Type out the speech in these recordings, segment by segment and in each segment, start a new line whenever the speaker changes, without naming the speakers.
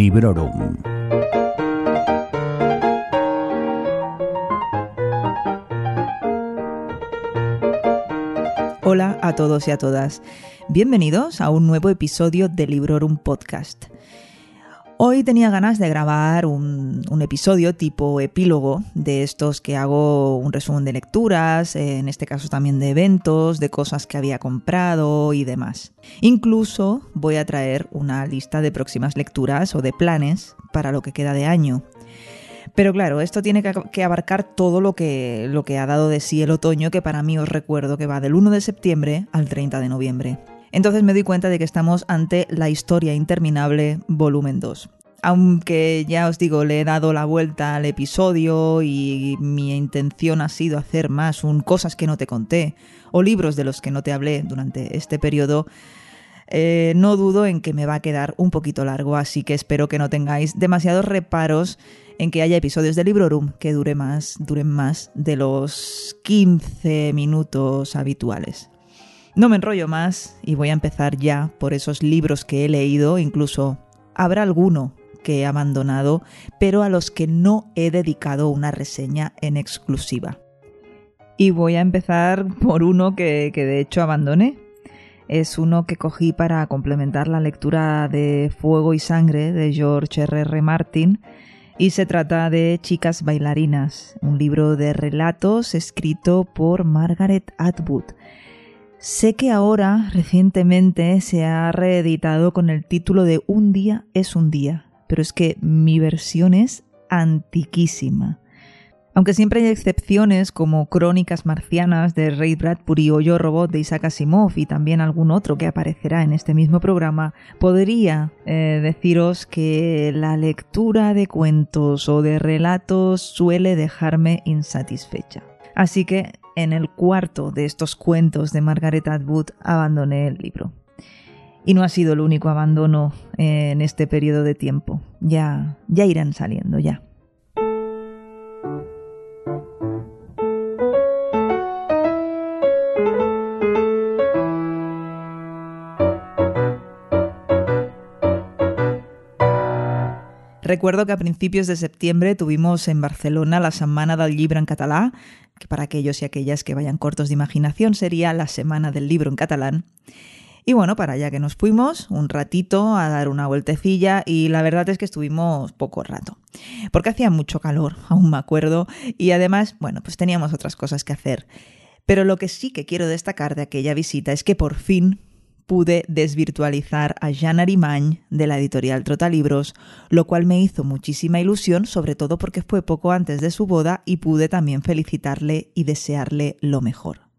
Librorum.
Hola a todos y a todas. Bienvenidos a un nuevo episodio de Librorum Podcast. Hoy tenía ganas de grabar un, episodio tipo epílogo de estos que hago un resumen de lecturas, en este caso también de eventos, de cosas que había comprado y demás. Incluso voy a traer una lista de próximas lecturas o de planes para lo que queda de año. Pero claro, esto tiene que abarcar todo lo que, lo que ha dado de sí el otoño, que para mí os recuerdo que va del 1 de septiembre al 30 de noviembre. Entonces me doy cuenta de que estamos ante La historia interminable, volumen 2. Aunque ya os digo, le he dado la vuelta al episodio y mi intención ha sido hacer más un cosas que no te conté o libros de los que no te hablé durante este periodo, eh, no dudo en que me va a quedar un poquito largo, así que espero que no tengáis demasiados reparos en que haya episodios de Librorum que dure más, duren más de los 15 minutos habituales. No me enrollo más y voy a empezar ya por esos libros que he leído, incluso habrá alguno que he abandonado, pero a los que no he dedicado una reseña en exclusiva. Y voy a empezar por uno que, que de hecho abandoné. Es uno que cogí para complementar la lectura de Fuego y Sangre de George R. R. Martin, y se trata de Chicas Bailarinas, un libro de relatos escrito por Margaret Atwood. Sé que ahora, recientemente, se ha reeditado con el título de Un día es un día, pero es que mi versión es antiquísima. Aunque siempre hay excepciones como Crónicas Marcianas de Ray Bradbury o Yo Robot de Isaac Asimov y también algún otro que aparecerá en este mismo programa, podría eh, deciros que la lectura de cuentos o de relatos suele dejarme insatisfecha. Así que en el cuarto de estos cuentos de Margaret Atwood abandoné el libro. Y no ha sido el único abandono en este periodo de tiempo. Ya, ya irán saliendo, ya. Recuerdo que a principios de septiembre tuvimos en Barcelona la Semana del Libro en Catalá, que para aquellos y aquellas que vayan cortos de imaginación sería la Semana del Libro en Catalán. Y bueno, para allá que nos fuimos un ratito a dar una vueltecilla y la verdad es que estuvimos poco rato, porque hacía mucho calor, aún me acuerdo, y además, bueno, pues teníamos otras cosas que hacer. Pero lo que sí que quiero destacar de aquella visita es que por fin pude desvirtualizar a Jean Arimany de la editorial Trotalibros, lo cual me hizo muchísima ilusión, sobre todo porque fue poco antes de su boda y pude también felicitarle y desearle lo mejor.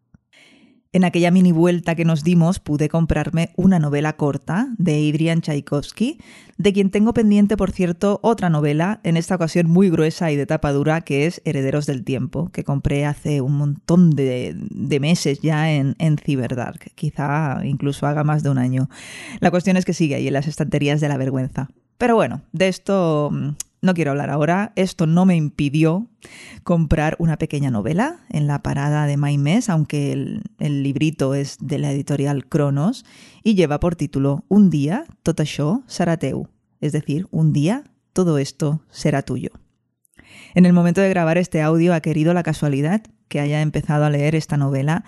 En aquella mini vuelta que nos dimos pude comprarme una novela corta de Adrian Tchaikovsky, de quien tengo pendiente, por cierto, otra novela, en esta ocasión muy gruesa y de tapa dura, que es Herederos del Tiempo, que compré hace un montón de, meses ya en, en Cyberdark, quizá incluso haga más de un año. La cuestión es que sigue ahí en las estanterías de la vergüenza. Pero bueno, de esto mm, no quiero hablar ahora. Esto no me impidió comprar una pequeña novela en la parada de Maimés, aunque el, librito es de la editorial Cronos y lleva por título Un día tot això serà teu, es decir, un día todo esto será tuyo. En el momento de grabar este audio ha querido la casualidad que haya empezado a leer esta novela.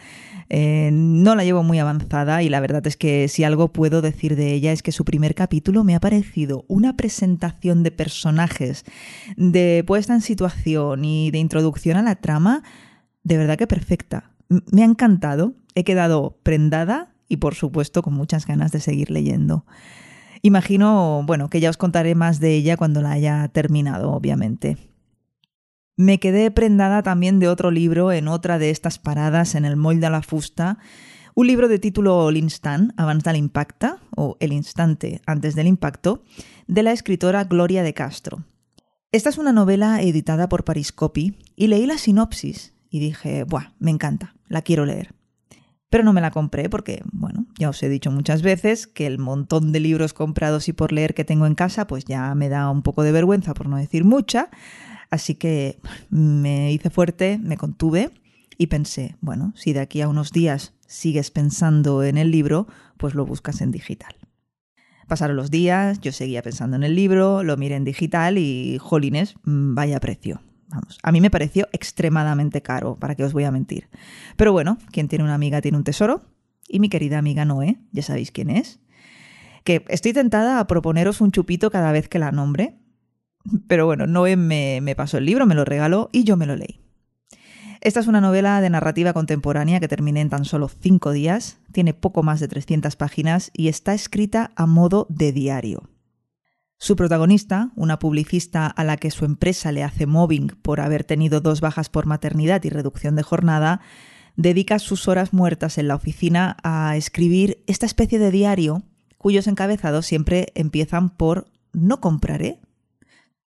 Eh, no la llevo muy avanzada y la verdad es que si algo puedo decir de ella es que su primer capítulo me ha parecido una presentación de personajes, de puesta en situación y de introducción a la trama, de verdad que perfecta. Me ha encantado, he quedado prendada y por supuesto con muchas ganas de seguir leyendo. Imagino, bueno, que ya os contaré más de ella cuando la haya terminado, obviamente. Me quedé prendada también de otro libro en otra de estas paradas en el Moll de la Fusta, un libro de título L'Instant, abans de l'impacte, o El instante antes del impacto, de la escritora Gloria de Castro. Esta es una novela editada por Pariscopi y leí la sinopsis y dije, ¡buah! Me encanta, la quiero leer. Pero no me la compré porque, bueno, ya os he dicho muchas veces que el montón de libros comprados y por leer que tengo en casa, pues ya me da un poco de vergüenza, por no decir mucha. Así que me hice fuerte, me contuve y pensé, bueno, si de aquí a unos días sigues pensando en el libro, pues lo buscas en digital. Pasaron los días, yo seguía pensando en el libro, lo miré en digital y, jolines, mm, vaya precio. Vamos, a mí me pareció extremadamente caro, para que os voy a mentir. Pero bueno, quien tiene una amiga tiene un tesoro. Y mi querida amiga Noé, ya sabéis quién es. Que estoy tentada a proponeros un chupito cada vez que la nombre. Pero bueno, Noé me, me pasó el libro, me lo regaló y yo me lo leí. Esta es una novela de narrativa contemporánea que terminé en tan solo cinco días, tiene poco más de 300 páginas y está escrita a modo de diario. Su protagonista, una publicista a la que su empresa le hace mobbing por haber tenido dos bajas por maternidad y reducción de jornada, dedica sus horas muertas en la oficina a escribir esta especie de diario cuyos encabezados siempre empiezan por no compraré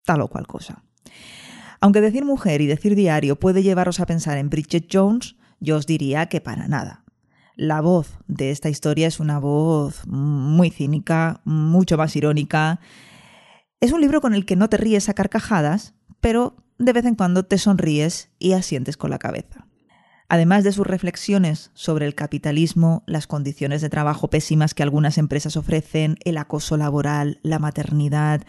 tal o cual cosa. Aunque decir mujer y decir diario puede llevaros a pensar en Bridget Jones, yo os diría que para nada. La voz de esta historia es una voz muy cínica, mucho más irónica. Es un libro con el que no te ríes a carcajadas, pero de vez en cuando te sonríes y asientes con la cabeza. Además de sus reflexiones sobre el capitalismo, las condiciones de trabajo pésimas que algunas empresas ofrecen, el acoso laboral, la maternidad,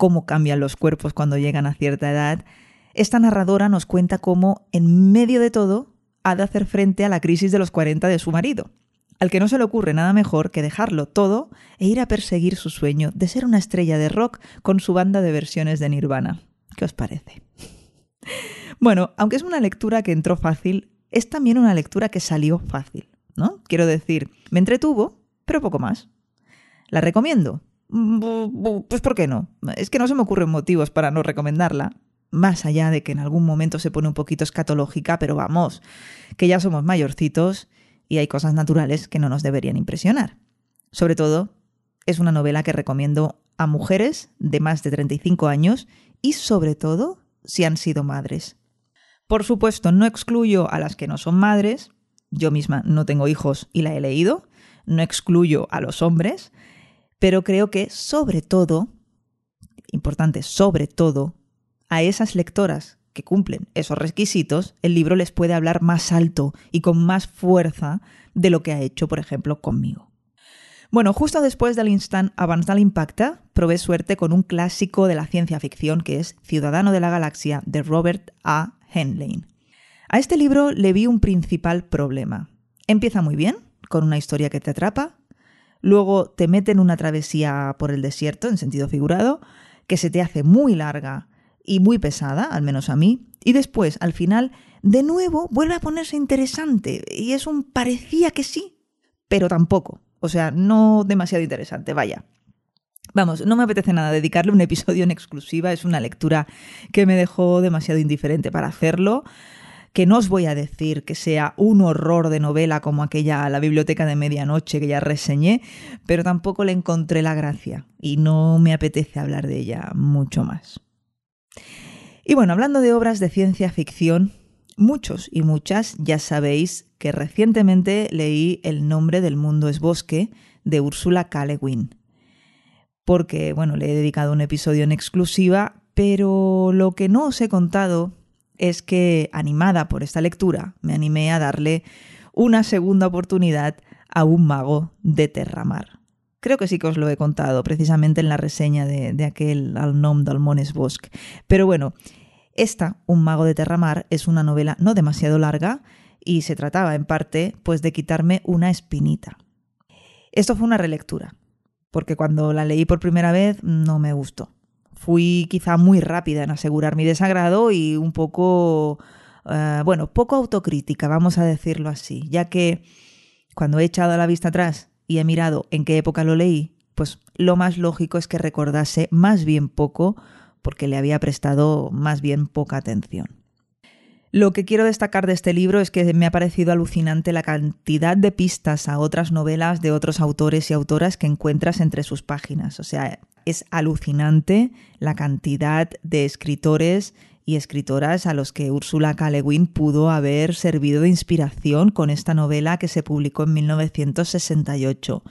cómo cambian los cuerpos cuando llegan a cierta edad, esta narradora nos cuenta cómo, en medio de todo, ha de hacer frente a la crisis de los 40 de su marido, al que no se le ocurre nada mejor que dejarlo todo e ir a perseguir su sueño de ser una estrella de rock con su banda de versiones de Nirvana. ¿Qué os parece? Bueno, aunque es una lectura que entró fácil, es también una lectura que salió fácil, ¿no? Quiero decir, me entretuvo, pero poco más. ¿La recomiendo? Pues ¿por qué no? Es que no se me ocurren motivos para no recomendarla, más allá de que en algún momento se pone un poquito escatológica, pero vamos, que ya somos mayorcitos y hay cosas naturales que no nos deberían impresionar. Sobre todo, es una novela que recomiendo a mujeres de más de 35 años y sobre todo si han sido madres. Por supuesto, no excluyo a las que no son madres, yo misma no tengo hijos y la he leído, no excluyo a los hombres, pero creo que sobre todo, importante, sobre todo, a esas lectoras que cumplen esos requisitos, el libro les puede hablar más alto y con más fuerza de lo que ha hecho, por ejemplo, conmigo. Bueno, justo después del instant Avanzal Impacta, probé suerte con un clásico de la ciencia ficción que es Ciudadano de la Galaxia de Robert A. Henley. A este libro le vi un principal problema. Empieza muy bien, con una historia que te atrapa, luego te mete en una travesía por el desierto, en sentido figurado, que se te hace muy larga y muy pesada, al menos a mí, y después, al final, de nuevo vuelve a ponerse interesante, y es un parecía que sí, pero tampoco. O sea, no demasiado interesante, vaya. Vamos, no me apetece nada dedicarle un episodio en exclusiva, es una lectura que me dejó demasiado indiferente para hacerlo, que no os voy a decir que sea un horror de novela como aquella La biblioteca de medianoche que ya reseñé, pero tampoco le encontré la gracia y no me apetece hablar de ella mucho más. Y bueno, hablando de obras de ciencia ficción, muchos y muchas ya sabéis que recientemente leí El nombre del mundo es bosque de Úrsula K. Le Guin. Porque, bueno, le he dedicado un episodio en exclusiva, pero lo que no os he contado es que, animada por esta lectura, me animé a darle una segunda oportunidad a un mago de Terramar. Creo que sí que os lo he contado precisamente en la reseña de, aquel Al nom del. Pero bueno, esta, Un mago de Terramar, es una novela no demasiado larga y se trataba en parte pues de quitarme una espinita. Esto fue una relectura, porque cuando la leí por primera vez no me gustó. Fui quizá muy rápida en asegurar mi desagrado y un poco, eh, bueno, poco autocrítica, vamos a decirlo así, ya que cuando he echado la vista atrás y he mirado en qué época lo leí, pues lo más lógico es que recordase más bien poco porque le había prestado más bien poca atención. Lo que quiero destacar de este libro es que me ha parecido alucinante la cantidad de pistas a otras novelas de otros autores y autoras que encuentras entre sus páginas. O sea, es alucinante la cantidad de escritores y escritoras a los que Úrsula K. pudo haber servido de inspiración con esta novela que se publicó en 1968.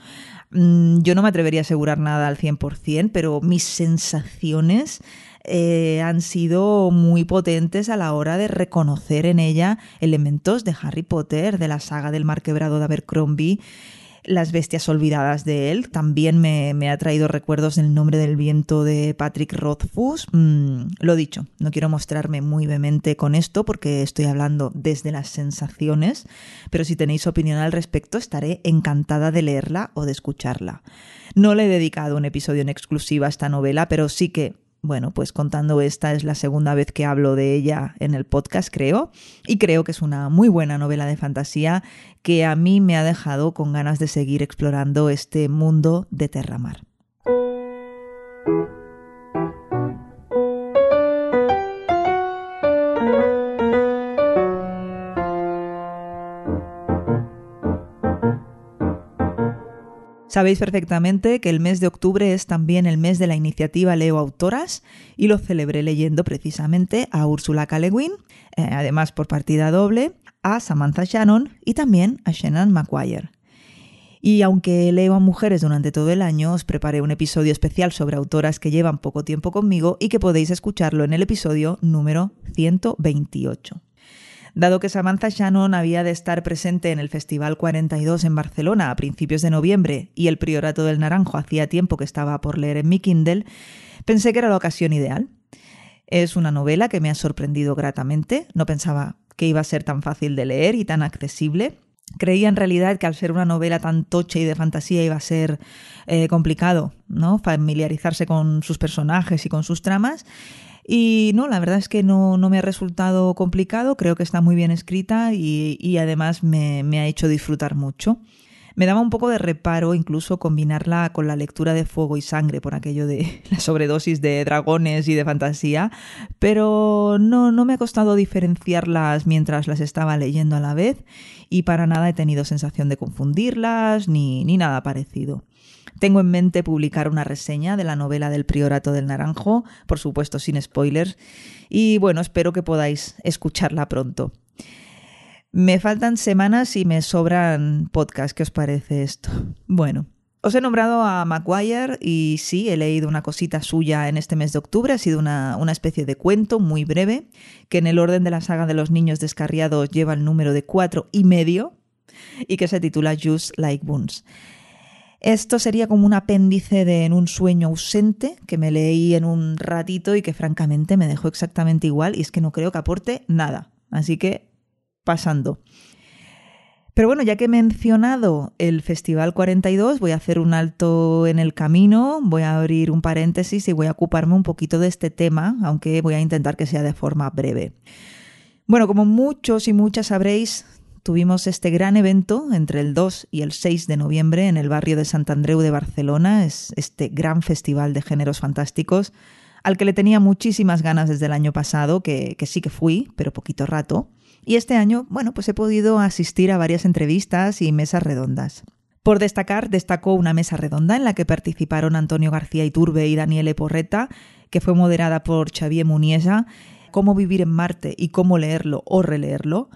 Mm, yo no me atrevería a asegurar nada al 100%, pero mis sensaciones eh, han sido muy potentes a la hora de reconocer en ella elementos de Harry Potter, de la saga del mar quebrado de Abercrombie, Las bestias olvidadas de él también me, ha traído recuerdos del nombre del viento de Patrick Rothfuss. Mm, lo dicho, no quiero mostrarme muy vehemente con esto porque estoy hablando desde las sensaciones, pero si tenéis opinión al respecto estaré encantada de leerla o de escucharla. No le he dedicado un episodio en exclusiva a esta novela, pero sí que bueno, pues contando esta es la segunda vez que hablo de ella en el podcast, creo, y creo que es una muy buena novela de fantasía que a mí me ha dejado con ganas de seguir explorando este mundo de Terramar. Sabéis perfectamente que el mes de octubre es también el mes de la iniciativa Leo Autoras y lo celebré leyendo precisamente a Úrsula K. eh, además por partida doble, a Samantha Shannon y también a Shannon McGuire. Y aunque leo a mujeres durante todo el año, os preparé un episodio especial sobre autoras que llevan poco tiempo conmigo y que podéis escucharlo en el episodio número 128. Dado que Samantha Shannon había de estar presente en el Festival 42 en Barcelona a principios de noviembre y el Priorato del Naranjo hacía tiempo que estaba por leer en mi Kindle, pensé que era la ocasión ideal. Es una novela que me ha sorprendido gratamente, no pensaba que iba a ser tan fácil de leer y tan accesible. Creía en realidad que al ser una novela tan tocha y de fantasía iba a ser eh, complicado, ¿no? Familiarizarse con sus personajes y con sus tramas. Y no, la verdad es que no, me ha resultado complicado, creo que está muy bien escrita y, además me, me ha hecho disfrutar mucho. Me daba un poco de reparo incluso combinarla con la lectura de Fuego y Sangre por aquello de la sobredosis de dragones y de fantasía, pero no, no me ha costado diferenciarlas mientras las estaba leyendo a la vez y para nada he tenido sensación de confundirlas ni, ni nada parecido. Tengo en mente publicar una reseña de la novela del Priorato del Naranjo, por supuesto sin spoilers, y bueno, espero que podáis escucharla pronto. Me faltan semanas y me sobran podcasts. ¿Qué os parece esto? Bueno, os he nombrado a Maguire y sí, he leído una cosita suya en este mes de octubre. Ha sido una, una, especie de cuento muy breve, que en el orden de la saga de los niños descarriados lleva el número de cuatro y medio y que se titula Just Like Boons. Esto sería como un apéndice de En un sueño ausente que me leí en un ratito y que francamente me dejó exactamente igual y es que no creo que aporte nada. Así que pasando. Pero bueno, ya que he mencionado el Festival 42, voy a hacer un alto en el camino, voy a abrir un paréntesis y voy a ocuparme un poquito de este tema, aunque voy a intentar que sea de forma breve. Bueno, como muchos y muchas sabréis, tuvimos este gran evento entre el 2 y el 6 de noviembre en el barrio de Sant Andreu de Barcelona, es este gran festival de géneros fantásticos al que le tenía muchísimas ganas desde el año pasado, que, sí que fui, pero poquito rato. Y este año, bueno, pues he podido asistir a varias entrevistas y mesas redondas. Por destacar, destacó una mesa redonda en la que participaron Antonio García Iturbe y Daniele Porreta, que fue moderada por Xavier Muniesa, Cómo vivir en Marte y cómo leerlo o releerlo.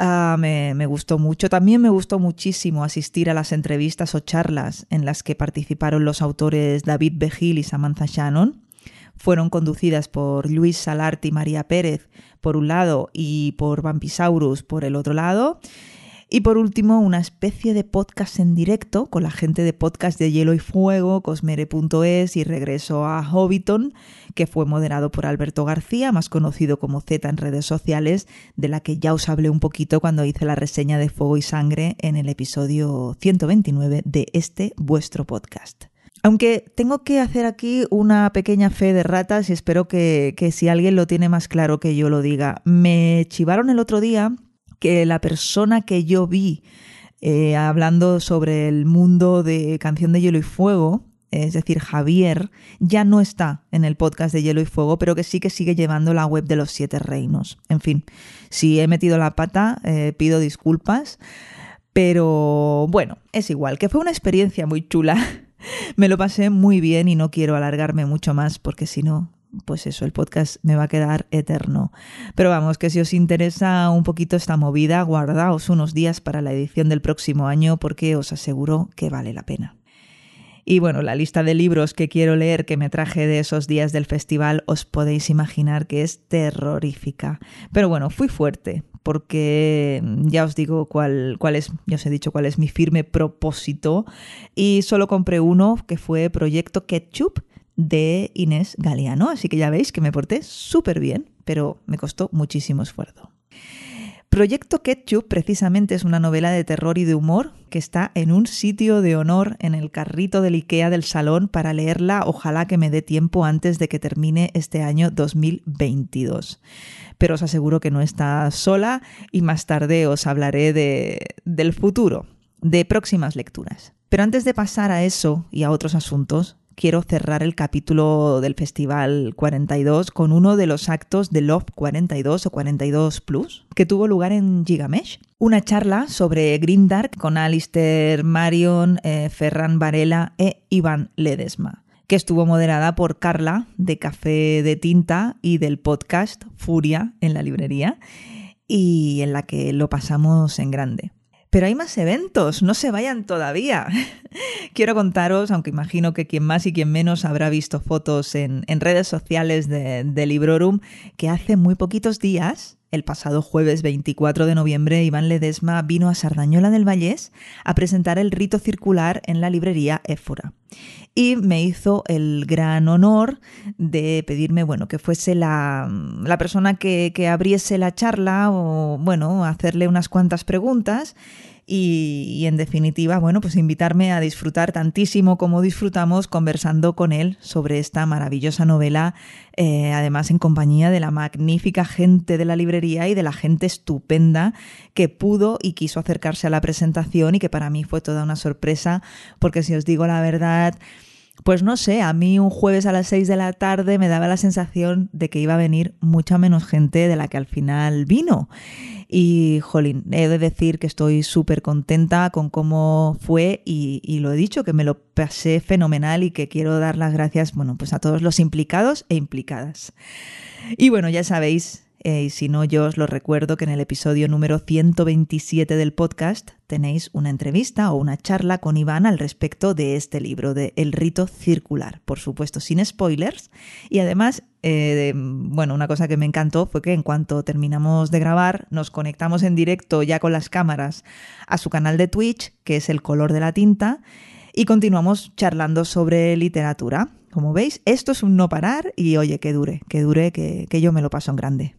Ah, me, gustó mucho. También me gustó muchísimo asistir a las entrevistas o charlas en las que participaron los autores David Begil y Samantha Shannon. Fueron conducidas por Luis Salart y María Pérez por un lado y por Vampisaurus por el otro lado. Y por último, una especie de podcast en directo con la gente de podcast de Hielo y Fuego, Cosmere.es y Regreso a Hobbiton, que fue moderado por Alberto García, más conocido como Z en redes sociales, de la que ya os hablé un poquito cuando hice la reseña de Fuego y Sangre en el episodio 129 de este vuestro podcast. Aunque tengo que hacer aquí una pequeña fe de ratas y espero que, que si alguien lo tiene más claro que yo lo diga. Me chivaron el otro día que la persona que yo vi eh, hablando sobre el mundo de Canción de Hielo y Fuego, es decir, Javier, ya no está en el podcast de Hielo y Fuego, pero que sí que sigue llevando la web de los siete reinos. En fin, si he metido la pata, eh, pido disculpas, pero bueno, es igual, que fue una experiencia muy chula. Me lo pasé muy bien y no quiero alargarme mucho más porque si no, pues eso, el podcast me va a quedar eterno. Pero vamos, que si os interesa un poquito esta movida, guardaos unos días para la edición del próximo año porque os aseguro que vale la pena. Y bueno, la lista de libros que quiero leer que me traje de esos días del festival os podéis imaginar que es terrorífica. Pero bueno, fui fuerte porque ya os digo cuál, cuál es, ya os he dicho cuál es mi firme propósito y solo compré uno que fue Proyecto Ketchup de Inés Galeano, así que ya veis que me porté súper bien, pero me costó muchísimo esfuerzo. Proyecto Ketchup precisamente es una novela de terror y de humor que está en un sitio de honor en el carrito del IKEA del salón para leerla, ojalá que me dé tiempo antes de que termine este año 2022. Pero os aseguro que no está sola y más tarde os hablaré de, del futuro, de próximas lecturas. Pero antes de pasar a eso y a otros asuntos, quiero cerrar el capítulo del Festival 42 con uno de los actos de Love 42 o 42 Plus que tuvo lugar en Gigamesh. Una charla sobre Green Dark con Alistair Marion, eh, Ferran Varela e Iván Ledesma que estuvo moderada por Carla de Café de Tinta y del podcast Furia en la librería y en la que lo pasamos en grande. Pero hay más eventos, no se vayan todavía. Quiero contaros, aunque imagino que quien más y quien menos habrá visto fotos en, redes sociales de, de Librorum, que hace muy poquitos días el pasado jueves 24 de noviembre, Iván Ledesma vino a Sardañola del Vallés a presentar el rito circular en la librería Éfora. Y me hizo el gran honor de pedirme, bueno, que fuese la, la persona que, que abriese la charla o, bueno, hacerle unas cuantas preguntas y, en definitiva, bueno, pues invitarme a disfrutar tantísimo como disfrutamos conversando con él sobre esta maravillosa novela, eh, además en compañía de la magnífica gente de la librería y de la gente estupenda que pudo y quiso acercarse a la presentación y que para mí fue toda una sorpresa, porque si os digo la verdad, pues no sé, a mí un jueves a las 6 de la tarde me daba la sensación de que iba a venir mucha menos gente de la que al final vino. Y, jolín, he de decir que estoy súper contenta con cómo fue y, y, lo he dicho, que me lo pasé fenomenal y que quiero dar las gracias, bueno, pues a todos los implicados e implicadas. Y bueno, ya sabéis, eh, y si no, yo os lo recuerdo que en el episodio número 127 del podcast tenéis una entrevista o una charla con Iván al respecto de este libro, de El rito circular, por supuesto sin spoilers. Y además, eh, bueno, una cosa que me encantó fue que en cuanto terminamos de grabar, nos conectamos en directo ya con las cámaras a su canal de Twitch, que es El color de la tinta, y continuamos charlando sobre literatura. Como veis, esto es un no parar y oye, que dure, que dure, que, que yo me lo paso en grande.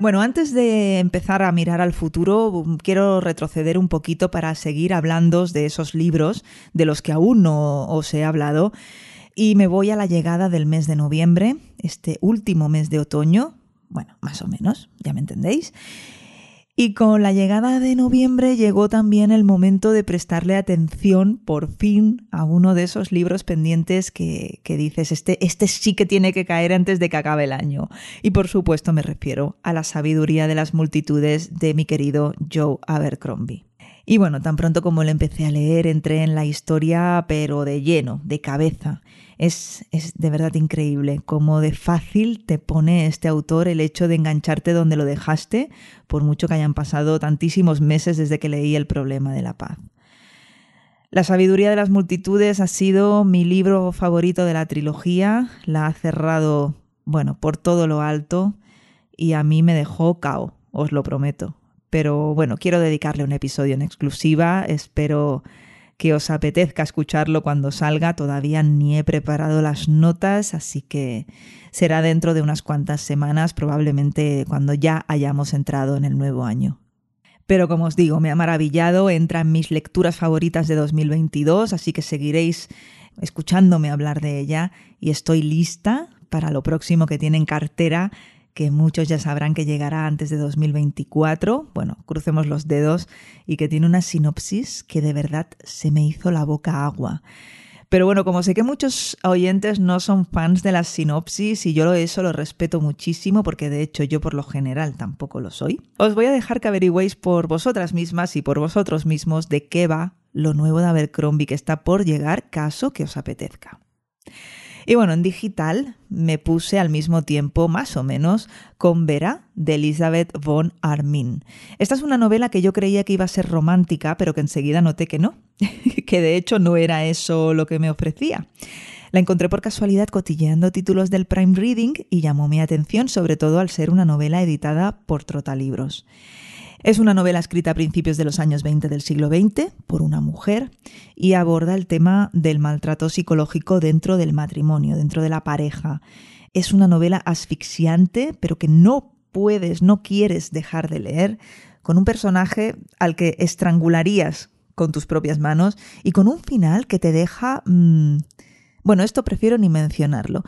Bueno, antes de empezar a mirar al futuro, quiero retroceder un poquito para seguir hablando de esos libros de los que aún no os he hablado. Y me voy a la llegada del mes de noviembre, este último mes de otoño, bueno, más o menos, ya me entendéis. Y con la llegada de noviembre llegó también el momento de prestarle atención por fin a uno de esos libros pendientes que, dices, este, este sí que tiene que caer antes de que acabe el año. Y por supuesto me refiero a la sabiduría de las multitudes de mi querido Joe Abercrombie. Y bueno, tan pronto como le empecé a leer, entré en la historia, pero de lleno, de cabeza. Es, es de verdad increíble cómo de fácil te pone este autor el hecho de engancharte donde lo dejaste, por mucho que hayan pasado tantísimos meses desde que leí El problema de la paz. La sabiduría de las multitudes ha sido mi libro favorito de la trilogía, la ha cerrado, bueno, por todo lo alto y a mí me dejó cao, os lo prometo. Pero bueno, quiero dedicarle un episodio en exclusiva, espero que os apetezca escucharlo cuando salga. Todavía ni he preparado las notas, así que será dentro de unas cuantas semanas, probablemente cuando ya hayamos entrado en el nuevo año. Pero como os digo, me ha maravillado, entra en mis lecturas favoritas de 2022, así que seguiréis escuchándome hablar de ella y estoy lista para lo próximo que tiene en cartera que muchos ya sabrán que llegará antes de 2024, bueno, crucemos los dedos, y que tiene una sinopsis que de verdad se me hizo la boca agua. Pero bueno, como sé que muchos oyentes no son fans de las sinopsis y yo eso lo respeto muchísimo porque de hecho yo por lo general tampoco lo soy, os voy a dejar que averigüéis por vosotras mismas y por vosotros mismos de qué va lo nuevo de Abercrombie que está por llegar caso que os apetezca. Y bueno, en digital me puse al mismo tiempo, más o menos, con Vera, de Elizabeth von Armin. Esta es una novela que yo creía que iba a ser romántica, pero que enseguida noté que no, que de hecho no era eso lo que me ofrecía. La encontré por casualidad cotilleando títulos del Prime Reading y llamó mi atención sobre todo al ser una novela editada por Trotalibros. Es una novela escrita a principios de los años 20 del siglo XX por una mujer y aborda el tema del maltrato psicológico dentro del matrimonio, dentro de la pareja. Es una novela asfixiante, pero que no puedes, no quieres dejar de leer, con un personaje al que estrangularías con tus propias manos y con un final que te deja... Mmm... bueno, esto prefiero ni mencionarlo.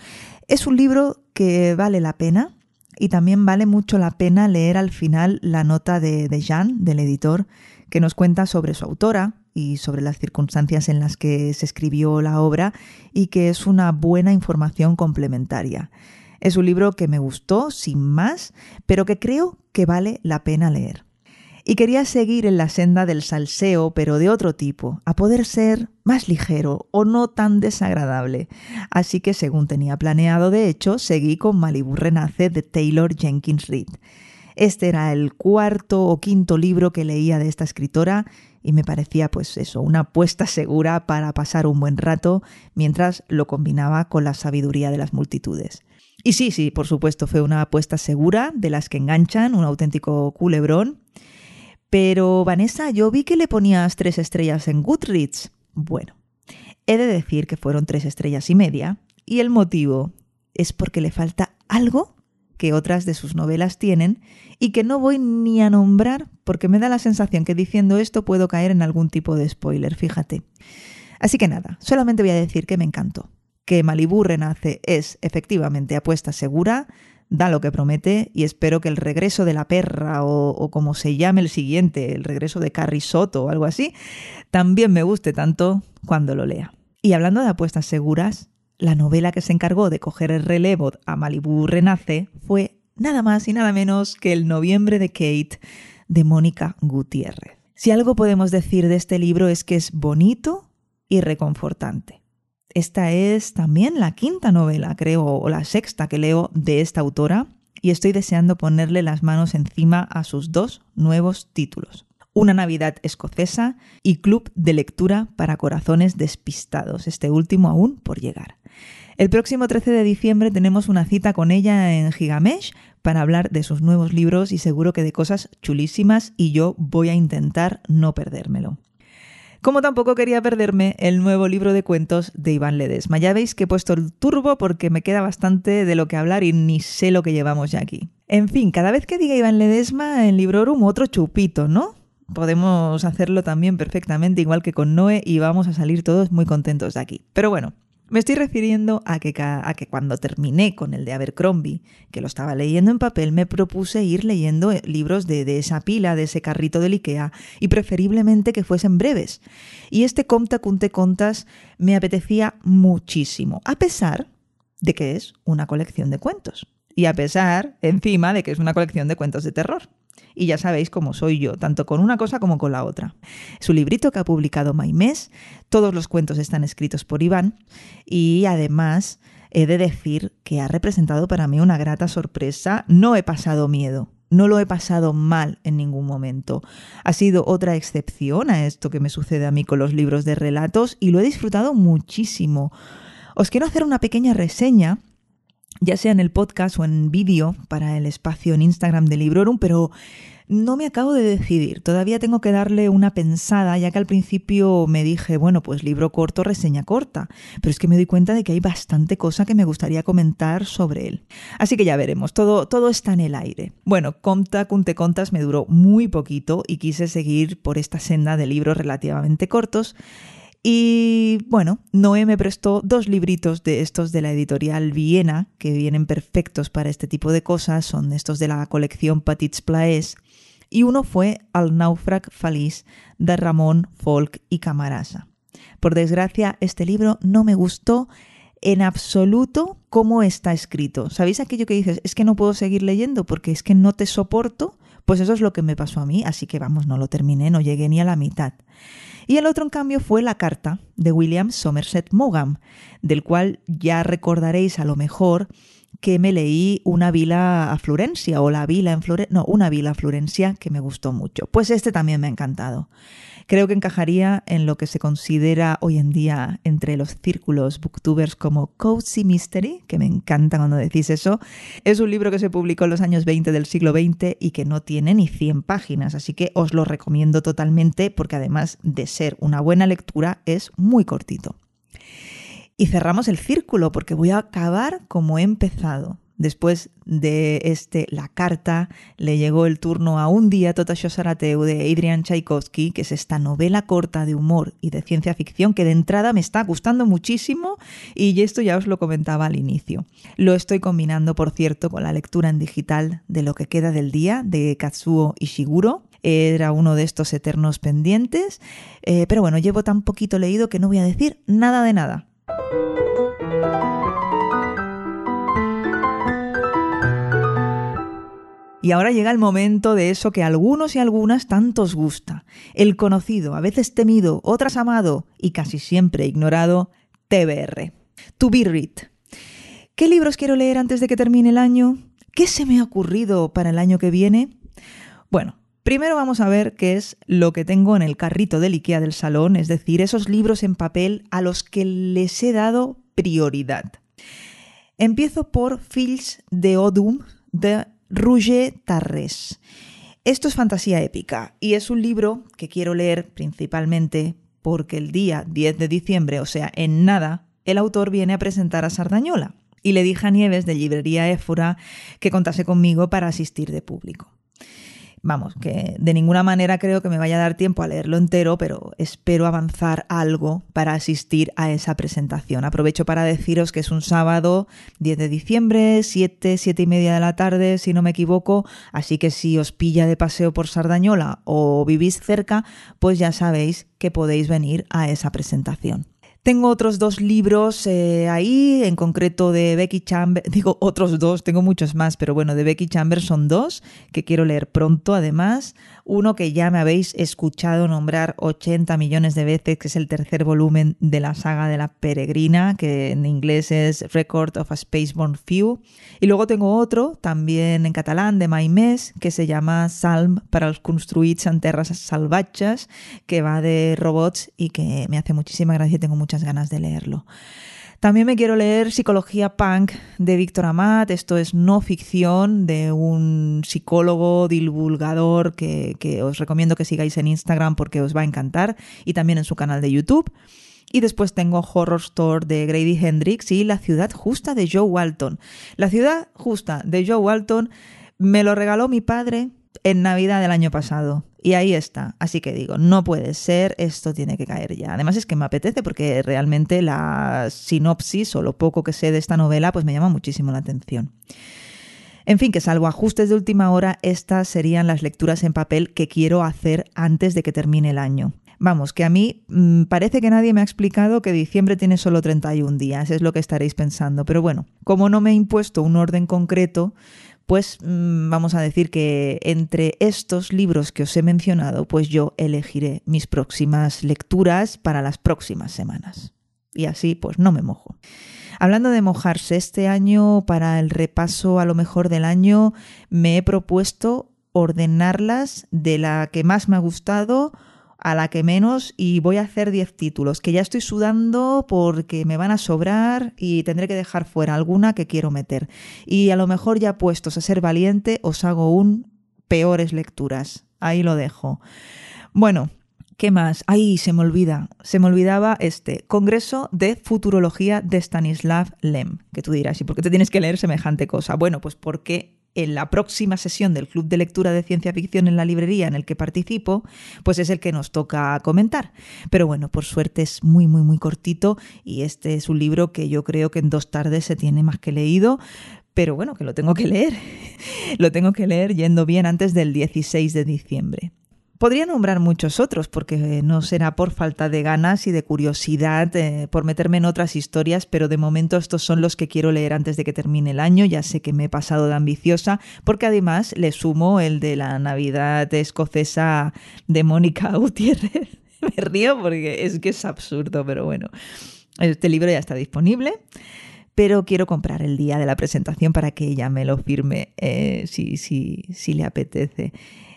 Es un libro que vale la pena, y también vale mucho la pena leer al final la nota de, de Jean, del editor, que nos cuenta sobre su autora y sobre las circunstancias en las que se escribió la obra y que es una buena información complementaria. Es un libro que me gustó, sin más, pero que creo que vale la pena leer y quería seguir en la senda del salseo, pero de otro tipo, a poder ser más ligero o no tan desagradable. Así que, según tenía planeado, de hecho, seguí con Malibu Renace de Taylor Jenkins Reid. Este era el cuarto o quinto libro que leía de esta escritora y me parecía pues eso, una apuesta segura para pasar un buen rato mientras lo combinaba con la sabiduría de las multitudes. Y sí, sí, por supuesto, fue una apuesta segura de las que enganchan, un auténtico culebrón. Pero Vanessa, yo vi que le ponías tres estrellas en Goodreads. Bueno, he de decir que fueron tres estrellas y media, y el motivo es porque le falta algo que otras de sus novelas tienen y que no voy ni a nombrar porque me da la sensación que diciendo esto puedo caer en algún tipo de spoiler, fíjate. Así que nada, solamente voy a decir que me encantó, que Malibu Renace es efectivamente apuesta segura, da lo que promete y espero que el regreso de la perra o, como se llame el siguiente, el regreso de Carrie Soto o algo así, también me guste tanto cuando lo lea. Y hablando de apuestas seguras, la novela que se encargó de coger el relevo a Malibu Renace fue nada más y nada menos que El noviembre de Kate de Mónica Gutiérrez. Si algo podemos decir de este libro es que es bonito y reconfortante. Esta es también la quinta novela, creo, o la sexta que leo de esta autora, y estoy deseando ponerle las manos encima a sus dos nuevos títulos. Una Navidad escocesa y Club de Lectura para Corazones Despistados, este último aún por llegar. El próximo 13 de diciembre tenemos una cita con ella en Gigamesh para hablar de sus nuevos libros y seguro que de cosas chulísimas y yo voy a intentar no perdérmelo. Como tampoco quería perderme el nuevo libro de cuentos de Iván Ledesma. Ya veis que he puesto el turbo porque me queda bastante de lo que hablar y ni sé lo que llevamos ya aquí. En fin, cada vez que diga Iván Ledesma en Librorum, otro chupito, ¿no? Podemos hacerlo también perfectamente, igual que con Noé, y vamos a salir todos muy contentos de aquí. Pero bueno, me estoy refiriendo a que, cuando terminé con el de Abercrombie, que lo estaba leyendo en papel, me propuse ir leyendo eh, libros de, de esa pila, de ese carrito del IKEA, y preferiblemente que fuesen breves. Y este Comta Cunte Contas me apetecía muchísimo, a pesar de que es una colección de cuentos. Y a pesar, encima, de que es una colección de cuentos de terror y ya sabéis cómo soy yo, tanto con una cosa como con la otra. Su librito que ha publicado Maimés, todos los cuentos están escritos por Iván y además he de decir que ha representado para mí una grata sorpresa. No he pasado miedo, no lo he pasado mal en ningún momento. Ha sido otra excepción a esto que me sucede a mí con los libros de relatos y lo he disfrutado muchísimo. Os quiero hacer una pequeña reseña ya sea en el podcast o en vídeo para el espacio en Instagram de Librorum, pero no me acabo de decidir. Todavía tengo que darle una pensada, ya que al principio me dije, bueno, pues libro corto, reseña corta. Pero es que me doy cuenta de que hay bastante cosa que me gustaría comentar sobre él. Así que ya veremos, todo, todo está en el aire. Bueno, Conta Cunte Contas me duró muy poquito y quise seguir por esta senda de libros relativamente cortos y bueno, Noé me prestó dos libritos de estos de la editorial Viena, que vienen perfectos para este tipo de cosas, son estos de la colección Petits Plaes, y uno fue Al Naufrag Feliz de Ramón Folk y Camarasa. Por desgracia, este libro no me gustó en absoluto cómo está escrito. ¿Sabéis aquello que dices? Es que no puedo seguir leyendo porque es que no te soporto Pues eso es lo que me pasó a mí, así que vamos, no lo terminé, no llegué ni a la mitad. Y el otro, en cambio, fue La Carta de William Somerset Maugham, del cual ya recordaréis a lo mejor que me leí Una vila a Florencia o La vila en Florencia, no, Una vila a Florencia que me gustó mucho. Pues este también me ha encantado. Creo que encajaría en lo que se considera hoy en día entre los círculos booktubers como Cozy Mystery, que me encanta cuando decís eso. Es un libro que se publicó en los años 20 del siglo XX y que no tiene ni 100 páginas, así que os lo recomiendo totalmente porque además de ser una buena lectura es muy cortito. Y cerramos el círculo porque voy a acabar como he empezado. Después de este La Carta, le llegó el turno a Un día Tota Sarateu de Adrian Tchaikovsky, que es esta novela corta de humor y de ciencia ficción que de entrada me está gustando muchísimo y esto ya os lo comentaba al inicio. Lo estoy combinando, por cierto, con la lectura en digital de Lo que queda del día de Katsuo Ishiguro, era uno de estos eternos pendientes, eh, pero bueno, llevo tan poquito leído que no voy a decir nada de nada. Y ahora llega el momento de eso que a algunos y algunas tantos gusta, el conocido, a veces temido, otras amado y casi siempre ignorado TBR. To be read. ¿Qué libros quiero leer antes de que termine el año? ¿Qué se me ha ocurrido para el año que viene? Bueno, primero vamos a ver qué es lo que tengo en el carrito del IKEA del salón, es decir, esos libros en papel a los que les he dado prioridad. Empiezo por Fields de Odum de Rouget Tarres. Esto es fantasía épica y es un libro que quiero leer principalmente porque el día 10 de diciembre, o sea, en nada, el autor viene a presentar a Sardañola y le dije a Nieves de Librería Éfora que contase conmigo para asistir de público. Vamos, que de ninguna manera creo que me vaya a dar tiempo a leerlo entero, pero espero avanzar algo para asistir a esa presentación. Aprovecho para deciros que es un sábado 10 de diciembre, 7, 7 y media de la tarde, si no me equivoco, así que si os pilla de paseo por Sardañola o vivís cerca, pues ya sabéis que podéis venir a esa presentación. Tengo otros dos libros eh, ahí, en concreto de Becky Chambers, digo otros dos, tengo muchos más, pero bueno, de Becky Chambers son dos que quiero leer pronto además. Uno que ya me habéis escuchado nombrar 80 millones de veces, que es el tercer volumen de la saga de la peregrina, que en inglés es Record of a Spaceborne Few. Y luego tengo otro, también en catalán, de Maimés, que se llama Salm para los construits en terras salvajes, que va de robots y que me hace muchísima gracia y tengo muchas ganas de leerlo. También me quiero leer Psicología Punk de Víctor Amat. Esto es no ficción de un psicólogo divulgador que, que, os recomiendo que sigáis en Instagram porque os va a encantar y también en su canal de YouTube. Y después tengo Horror Store de Grady Hendrix y La ciudad justa de Joe Walton. La ciudad justa de Joe Walton me lo regaló mi padre en Navidad del año pasado. Y ahí está. Así que digo, no puede ser, esto tiene que caer ya. Además es que me apetece porque realmente la sinopsis o lo poco que sé de esta novela pues me llama muchísimo la atención. En fin, que salvo ajustes de última hora, estas serían las lecturas en papel que quiero hacer antes de que termine el año. Vamos, que a mí mmm, parece que nadie me ha explicado que diciembre tiene solo 31 días, es lo que estaréis pensando. Pero bueno, como no me he impuesto un orden concreto, pues mmm, vamos a decir que entre estos libros que os he mencionado, pues yo elegiré mis próximas lecturas para las próximas semanas. Y así pues no me mojo. Hablando de mojarse, este año para el repaso a lo mejor del año me he propuesto ordenarlas de la que más me ha gustado a la que menos y voy a hacer 10 títulos, que ya estoy sudando porque me van a sobrar y tendré que dejar fuera alguna que quiero meter. Y a lo mejor ya puestos a ser valiente os hago un peores lecturas. Ahí lo dejo. Bueno, ¿Qué más? Ahí se me olvida. Se me olvidaba este Congreso de Futurología de Stanislav Lem. Que tú dirás, ¿y por qué te tienes que leer semejante cosa? Bueno, pues porque en la próxima sesión del Club de Lectura de Ciencia Ficción en la librería en el que participo, pues es el que nos toca comentar. Pero bueno, por suerte es muy, muy, muy cortito y este es un libro que yo creo que en dos tardes se tiene más que leído. Pero bueno, que lo tengo que leer. lo tengo que leer yendo bien antes del 16 de diciembre. Podría nombrar muchos otros, porque no será por falta de ganas y de curiosidad eh, por meterme en otras historias, pero de momento estos son los que quiero leer antes de que termine el año. Ya sé que me he pasado de ambiciosa, porque además le sumo el de la Navidad escocesa de Mónica Gutiérrez. me río porque es que es absurdo, pero bueno. Este libro ya está disponible pero quiero comprar el día de la presentación para que ella me lo firme eh, si, si, si le apetece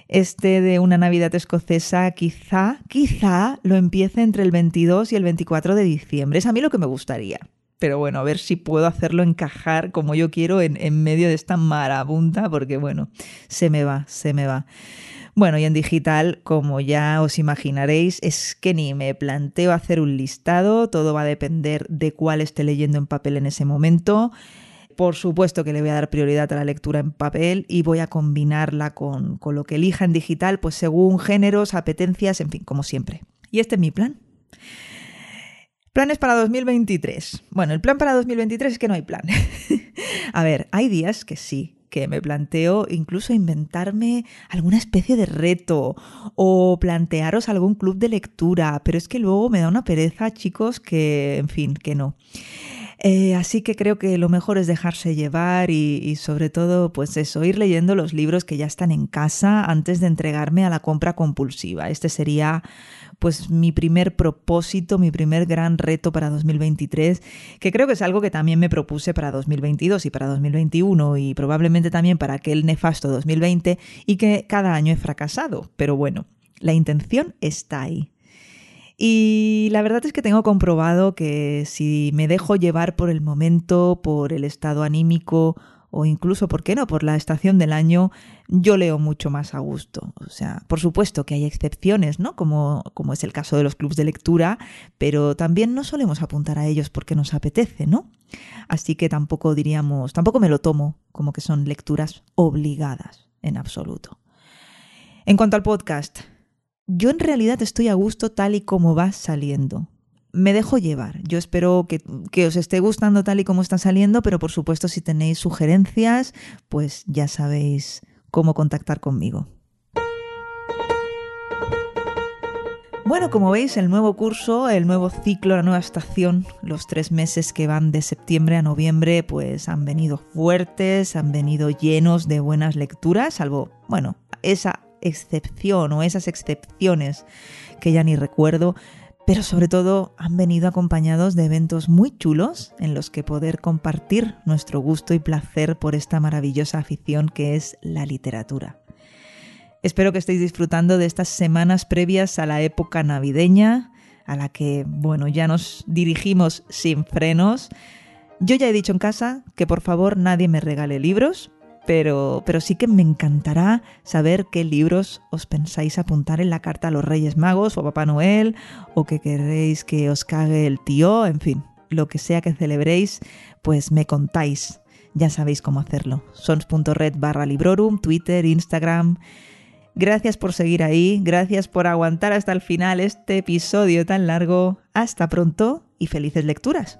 este de una Navidad escocesa quizá, quizá lo empiece entre el 22 y el 24 de diciembre. Es a mí lo que me gustaría. Pero bueno, a ver si puedo hacerlo encajar como yo quiero en, medio de esta marabunta, porque bueno, se me va, se me va. Bueno, y en digital, como ya os imaginaréis, es que ni me planteo hacer un listado, todo va a depender de cuál esté leyendo en papel en ese momento. Por supuesto que le voy a dar prioridad a la lectura en papel y voy a combinarla con, lo que elija en digital, pues según géneros, apetencias, en fin, como siempre. Y este es mi plan. Planes para 2023. Bueno, el plan para 2023 es que no hay plan. a ver, hay días que sí, que me planteo incluso inventarme alguna especie de reto o plantearos algún club de lectura, pero es que luego me da una pereza, chicos, que, en fin, que no. Eh, así que creo que lo mejor es dejarse llevar y, sobre todo, pues eso, ir leyendo los libros que ya están en casa antes de entregarme a la compra compulsiva. Este sería pues mi primer propósito, mi primer gran reto para 2023, que creo que es algo que también me propuse para 2022 y para 2021 y probablemente también para aquel nefasto 2020 y que cada año he fracasado. Pero bueno, la intención está ahí. Y la verdad es que tengo comprobado que si me dejo llevar por el momento, por el estado anímico o incluso, ¿por qué no?, por la estación del año, yo leo mucho más a gusto. O sea, por supuesto que hay excepciones, ¿no? Como, como es el caso de los clubs de lectura, pero también no solemos apuntar a ellos porque nos apetece, ¿no? Así que tampoco diríamos, tampoco me lo tomo como que son lecturas obligadas en absoluto. En cuanto al podcast, yo en realidad estoy a gusto tal y como va saliendo. Me dejo llevar. Yo espero que, que, os esté gustando tal y como está saliendo, pero por supuesto si tenéis sugerencias, pues ya sabéis cómo contactar conmigo. Bueno, como veis, el nuevo curso, el nuevo ciclo, la nueva estación, los tres meses que van de septiembre a noviembre, pues han venido fuertes, han venido llenos de buenas lecturas, salvo, bueno, esa excepción o esas excepciones que ya ni recuerdo, pero sobre todo han venido acompañados de eventos muy chulos en los que poder compartir nuestro gusto y placer por esta maravillosa afición que es la literatura. Espero que estéis disfrutando de estas semanas previas a la época navideña, a la que, bueno, ya nos dirigimos sin frenos. Yo ya he dicho en casa que por favor nadie me regale libros, pero, pero sí que me encantará saber qué libros os pensáis apuntar en la carta a los Reyes Magos o a Papá Noel, o que queréis que os cague el tío, en fin, lo que sea que celebréis, pues me contáis. Ya sabéis cómo hacerlo. sons.red barra librorum, Twitter, Instagram. Gracias por seguir ahí, gracias por aguantar hasta el final este episodio tan largo. Hasta pronto y felices lecturas.